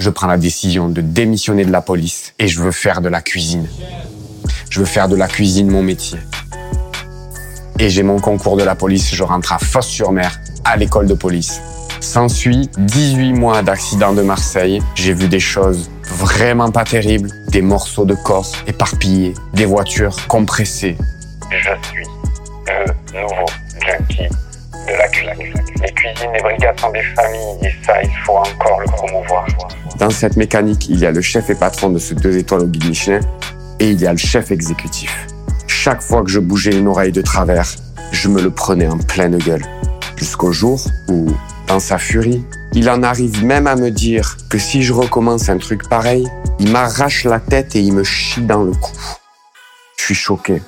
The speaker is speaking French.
je prends la décision de démissionner de la police et je veux faire de la cuisine. Je veux faire de la cuisine mon métier. Et j'ai mon concours de la police, je rentre à Fosse-sur-Mer, à l'école de police. S'ensuit 18 mois d'accident de Marseille. J'ai vu des choses vraiment pas terribles, des morceaux de corps éparpillés, des voitures compressées. Je suis le nouveau junkie de la cuisine. Les brigades sont des familles et ça, il faut encore le promouvoir. Dans cette mécanique, il y a le chef et patron de ce deux étoiles au guide Michelin et il y a le chef exécutif. Chaque fois que je bougeais une oreille de travers, je me le prenais en pleine gueule. Jusqu'au jour où, dans sa furie, il en arrive même à me dire que si je recommence un truc pareil, il m'arrache la tête et il me chie dans le cou. Je suis choqué.